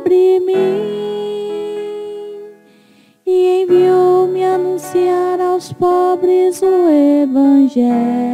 sobre mim e enviou-me anunciar aos pobres o Evangelho.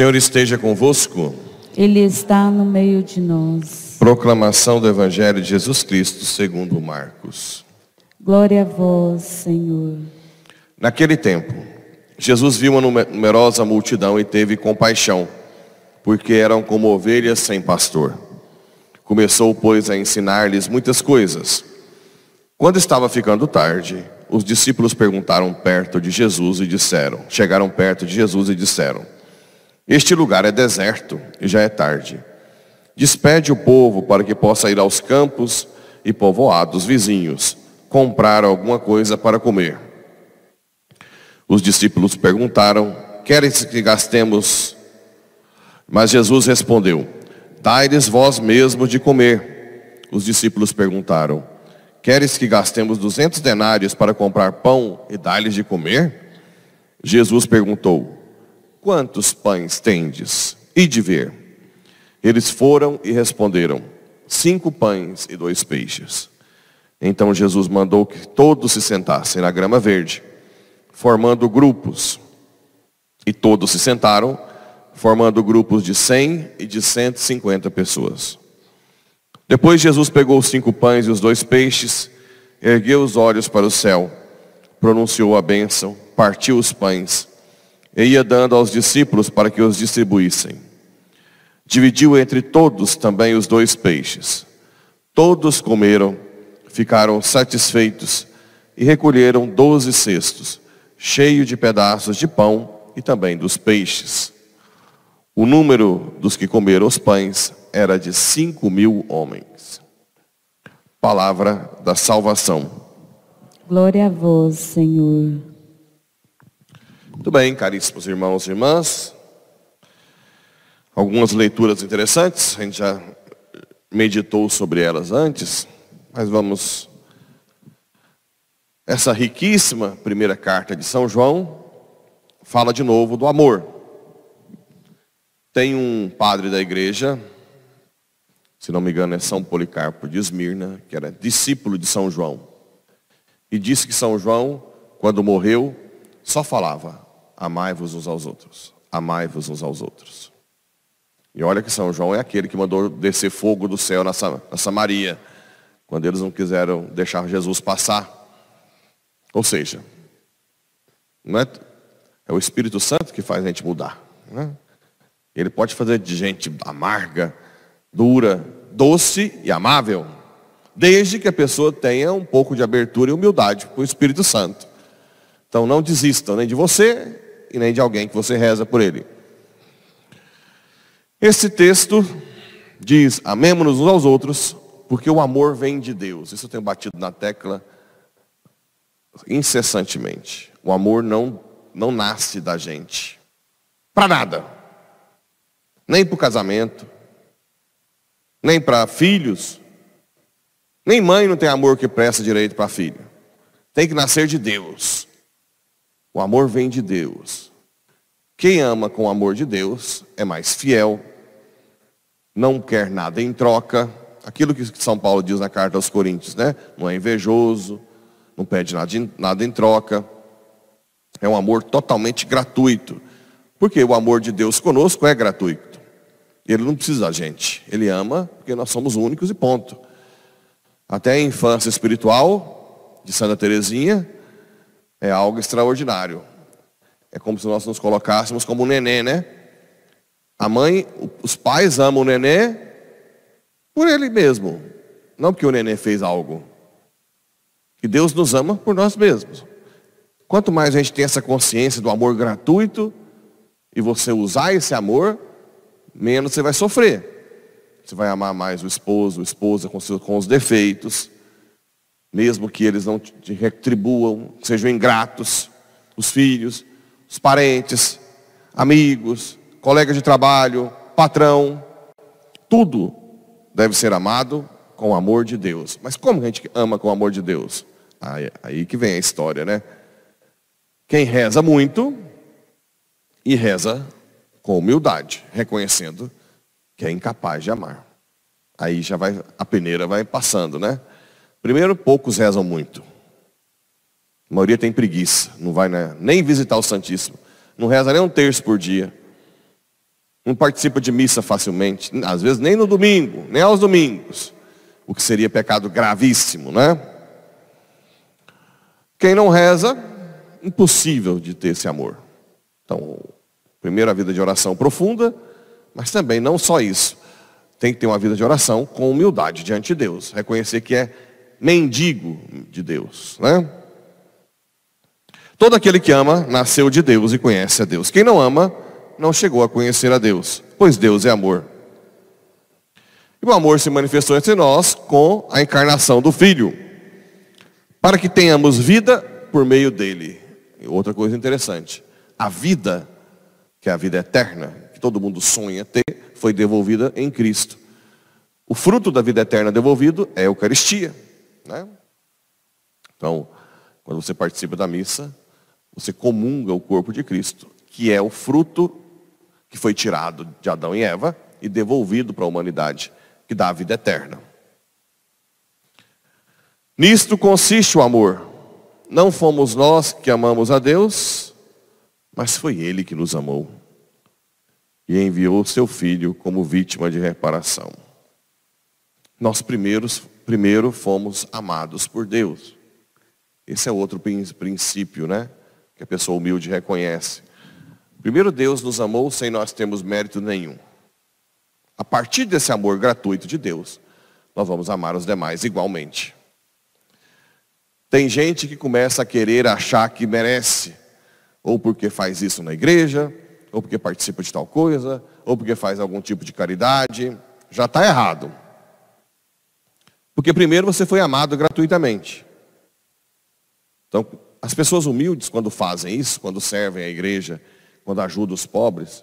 Senhor esteja convosco. Ele está no meio de nós. Proclamação do Evangelho de Jesus Cristo segundo Marcos. Glória a vós, Senhor. Naquele tempo, Jesus viu uma nume- numerosa multidão e teve compaixão, porque eram como ovelhas sem pastor. Começou, pois, a ensinar-lhes muitas coisas. Quando estava ficando tarde, os discípulos perguntaram perto de Jesus e disseram, chegaram perto de Jesus e disseram: Este lugar é deserto e já é tarde. Despede o povo para que possa ir aos campos e povoados vizinhos, comprar alguma coisa para comer. Os discípulos perguntaram: Queres que gastemos? Mas Jesus respondeu: Dai-lhes vós mesmos de comer. Os discípulos perguntaram: Queres que gastemos duzentos denários para comprar pão e dar-lhes de comer? Jesus perguntou: Quantos pães tendes? E de ver. Eles foram e responderam: Cinco pães e dois peixes. Então Jesus mandou que todos se sentassem na grama verde, formando grupos. E todos se sentaram, formando grupos de cem e de cento e cinquenta pessoas. Depois Jesus pegou os cinco pães e os dois peixes, ergueu os olhos para o céu, pronunciou a bênção, partiu os pães e ia dando aos discípulos para que os distribuíssem. Dividiu entre todos também os dois peixes. Todos comeram, ficaram satisfeitos e recolheram doze cestos, cheios de pedaços de pão e também dos peixes. O número dos que comeram os pães era de cinco mil homens. Palavra da salvação. Glória a vós, Senhor. Muito bem, caríssimos irmãos e irmãs. Algumas leituras interessantes, a gente já meditou sobre elas antes, mas vamos. Essa riquíssima primeira carta de São João fala de novo do amor. Tem um padre da igreja, se não me engano é São Policarpo de Esmirna, que era discípulo de São João. E disse que São João, quando morreu, só falava: amai-vos uns aos outros, amai-vos uns aos outros. E olha que São João é aquele que mandou descer fogo do céu na, Sa- na Samaria, quando eles não quiseram deixar Jesus passar. Ou seja, não é, é o Espírito Santo que faz a gente mudar. né? Ele pode fazer de gente amarga, dura, doce e amável, desde que a pessoa tenha um pouco de abertura e humildade para o Espírito Santo. Então não desistam nem de você e nem de alguém que você reza por ele. Esse texto diz: amemos-nos uns aos outros, porque o amor vem de Deus. Isso eu tenho batido na tecla incessantemente. O amor não, não nasce da gente. Para nada. Nem para o casamento. Nem para filhos. Nem mãe não tem amor que presta direito para filho. Tem que nascer de Deus. O amor vem de Deus. Quem ama com o amor de Deus é mais fiel, não quer nada em troca. Aquilo que São Paulo diz na carta aos Coríntios, né? Não é invejoso, não pede nada em, nada em troca. É um amor totalmente gratuito. Porque o amor de Deus conosco é gratuito. Ele não precisa da gente. Ele ama porque nós somos únicos e ponto. Até a infância espiritual de Santa Teresinha é algo extraordinário. É como se nós nos colocássemos como um nenê, né? A mãe, os pais amam o nenê por ele mesmo, não porque o nenê fez algo. E Deus nos ama por nós mesmos. Quanto mais a gente tem essa consciência do amor gratuito e você usar esse amor, menos você vai sofrer. Você vai amar mais o esposo, a esposa com, com os defeitos. Mesmo que eles não te retribuam, sejam ingratos, os filhos, os parentes, amigos, colegas de trabalho, patrão, tudo deve ser amado com o amor de Deus. Mas como a gente ama com o amor de Deus? Aí, aí que vem a história, né? Quem reza muito e reza com humildade, reconhecendo que é incapaz de amar. Aí já vai, a peneira vai passando, né? Primeiro, poucos rezam muito. A maioria tem preguiça, não vai né, nem visitar o Santíssimo. Não reza nem um terço por dia. Não participa de missa facilmente, às vezes nem no domingo, nem aos domingos. O que seria pecado gravíssimo, né? Quem não reza, impossível de ter esse amor. Então, primeiro a vida de oração profunda, mas também não só isso. Tem que ter uma vida de oração com humildade diante de Deus. Reconhecer que é mendigo de Deus. Né? Todo aquele que ama nasceu de Deus e conhece a Deus. Quem não ama não chegou a conhecer a Deus, pois Deus é amor. E o amor se manifestou entre nós com a encarnação do Filho, para que tenhamos vida por meio dele. E outra coisa interessante, a vida, que é a vida eterna, que todo mundo sonha ter, foi devolvida em Cristo. O fruto da vida eterna devolvido é a Eucaristia. Né? Então, quando você participa da missa, você comunga o corpo de Cristo, que é o fruto que foi tirado de Adão e Eva e devolvido para a humanidade, que dá a vida eterna. Nisto consiste o amor. Não fomos nós que amamos a Deus, mas foi Ele que nos amou e enviou seu Filho como vítima de reparação. Nós primeiros primeiro fomos amados por Deus. Esse é outro princípio, né? Que a pessoa humilde reconhece. Primeiro Deus nos amou sem nós termos mérito nenhum. A partir desse amor gratuito de Deus, nós vamos amar os demais igualmente. Tem gente que começa a querer achar que merece, ou porque faz isso na igreja, ou porque participa de tal coisa, ou porque faz algum tipo de caridade. Já está errado. Porque primeiro você foi amado gratuitamente. Então, as pessoas humildes, quando fazem isso, quando servem a igreja, quando ajudam os pobres,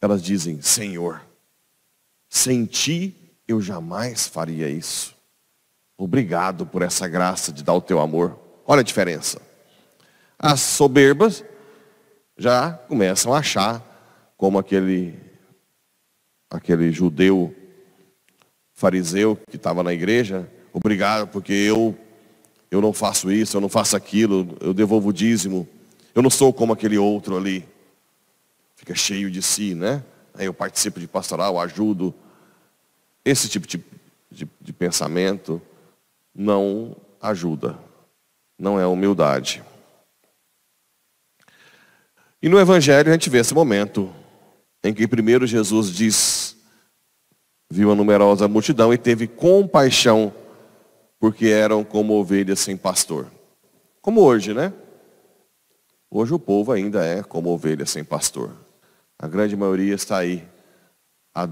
elas dizem: Senhor, sem ti eu jamais faria isso. Obrigado por essa graça de dar o teu amor. Olha a diferença. As soberbas já começam a achar como aquele aquele judeu fariseu que estava na igreja, obrigado porque eu eu não faço isso, eu não faço aquilo, eu devolvo o dízimo. Eu não sou como aquele outro ali. Fica cheio de si, né? Aí eu participo de pastoral, ajudo. Esse tipo de, de, de pensamento não ajuda. Não é humildade. E no Evangelho a gente vê esse momento em que primeiro Jesus diz viu a numerosa multidão e teve compaixão, porque eram como ovelhas sem pastor. Como hoje, né? Hoje o povo ainda é como ovelha sem pastor. A grande maioria está aí. A,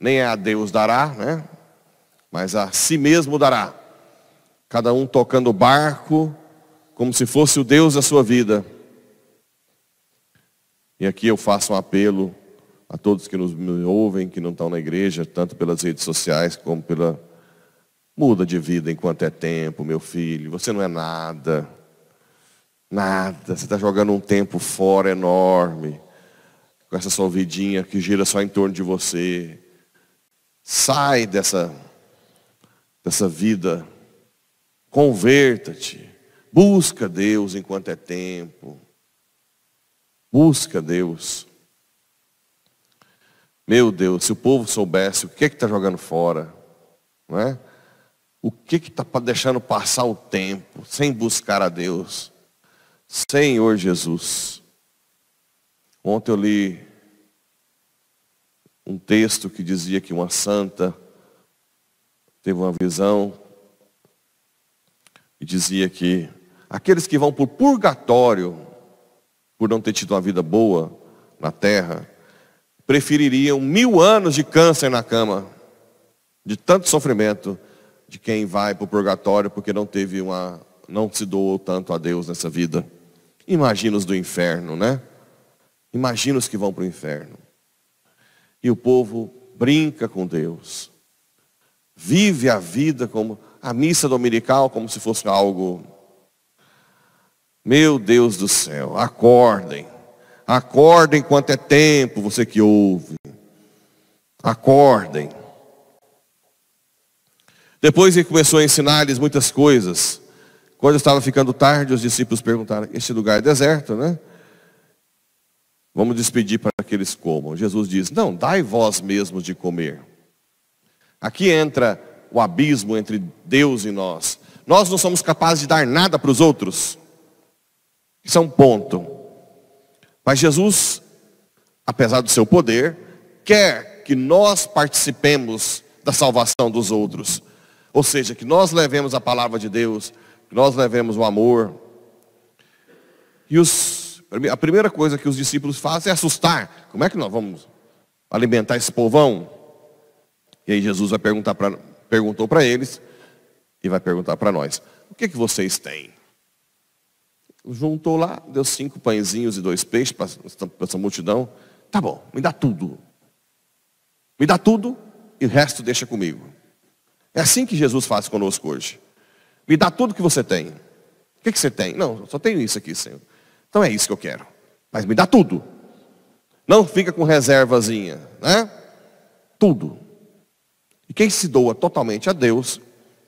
nem a Deus dará, né? Mas a si mesmo dará. Cada um tocando o barco, como se fosse o Deus da sua vida. E aqui eu faço um apelo a todos que nos ouvem, que não estão na igreja, tanto pelas redes sociais como pela. Muda de vida enquanto é tempo, meu filho. Você não é nada. Nada. Você está jogando um tempo fora enorme. Com essa sua vidinha que gira só em torno de você. Sai dessa, dessa vida. Converta-te. Busca Deus enquanto é tempo. Busca Deus. Meu Deus, se o povo soubesse o que é que está jogando fora, não é? O que está deixando passar o tempo sem buscar a Deus? Senhor Jesus. Ontem eu li um texto que dizia que uma santa teve uma visão e dizia que aqueles que vão por purgatório por não ter tido uma vida boa na terra, prefeririam mil anos de câncer na cama, de tanto sofrimento, de quem vai para o purgatório porque não teve uma, não se doou tanto a Deus nessa vida. Imagina os do inferno, né? Imagina os que vão para o inferno. E o povo brinca com Deus. Vive a vida como a missa dominical como se fosse algo. Meu Deus do céu, acordem. Acordem enquanto é tempo, você que ouve. Acordem. Depois ele começou a ensinar-lhes muitas coisas. Quando estava ficando tarde, os discípulos perguntaram: Este lugar é deserto, né? Vamos despedir para que eles comam. Jesus diz: Não, dai vós mesmos de comer. Aqui entra o abismo entre Deus e nós. Nós não somos capazes de dar nada para os outros. Isso é um ponto. Mas Jesus, apesar do seu poder, quer que nós participemos da salvação dos outros. Ou seja, que nós levemos a palavra de Deus, que nós levemos o amor. E os, a primeira coisa que os discípulos fazem é assustar. Como é que nós vamos alimentar esse povão? E aí Jesus vai perguntar pra, perguntou para eles e vai perguntar para nós: o que, que vocês têm? Juntou lá, deu cinco pãezinhos e dois peixes para essa multidão. Tá bom, me dá tudo. Me dá tudo e o resto deixa comigo. É assim que Jesus faz conosco hoje. Me dá tudo que você tem. O que, que você tem? Não, só tenho isso aqui, Senhor. Então é isso que eu quero. Mas me dá tudo. Não fica com reservazinha, né? Tudo. E quem se doa totalmente a Deus,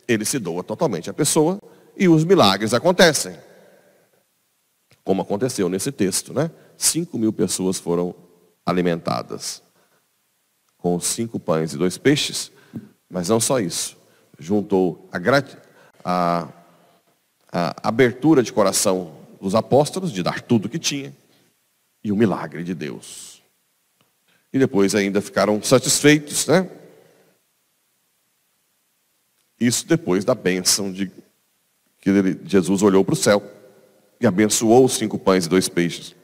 ele se doa totalmente à pessoa e os milagres acontecem. Como aconteceu nesse texto, né? Cinco mil pessoas foram alimentadas com cinco pães e dois peixes, mas não só isso juntou a, a, a abertura de coração dos apóstolos, de dar tudo que tinha, e o milagre de Deus. E depois ainda ficaram satisfeitos, né? Isso depois da bênção de que Jesus olhou para o céu e abençoou os cinco pães e dois peixes.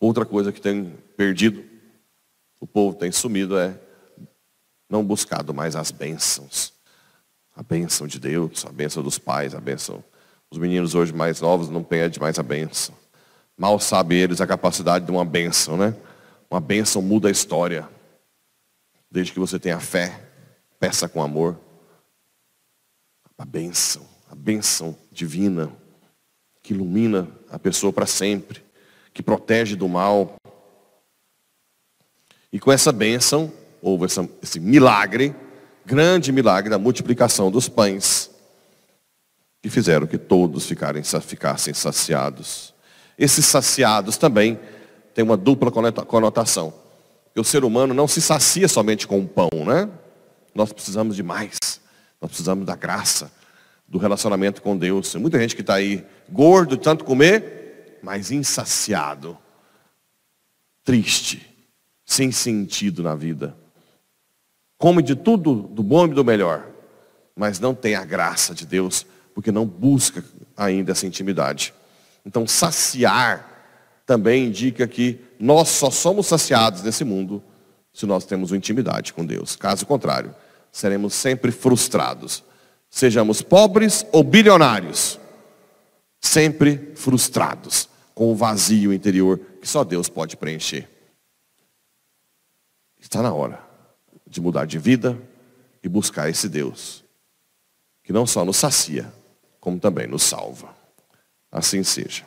Outra coisa que tem perdido, o povo tem sumido é não buscado mais as bênçãos. A bênção de Deus, a bênção dos pais, a bênção. Os meninos hoje mais novos não pedem mais a bênção. Mal sabem eles a capacidade de uma bênção, né? Uma bênção muda a história. Desde que você tenha fé, peça com amor. A bênção, a bênção divina, que ilumina a pessoa para sempre, que protege do mal. E com essa bênção, houve essa, esse milagre, grande milagre da multiplicação dos pães, que fizeram que todos ficarem, ficassem saciados. Esses saciados também têm uma dupla conotação. o ser humano não se sacia somente com o pão, né? Nós precisamos de mais. Nós precisamos da graça, do relacionamento com Deus. Tem muita gente que está aí gordo tanto comer, mas insaciado, triste, sem sentido na vida come de tudo, do bom e do melhor, mas não tem a graça de Deus, porque não busca ainda essa intimidade. Então, saciar também indica que nós só somos saciados nesse mundo se nós temos uma intimidade com Deus. Caso contrário, seremos sempre frustrados. Sejamos pobres ou bilionários, sempre frustrados, com o vazio interior que só Deus pode preencher. Está na hora de mudar de vida e buscar esse Deus, que não só nos sacia, como também nos salva. Assim seja.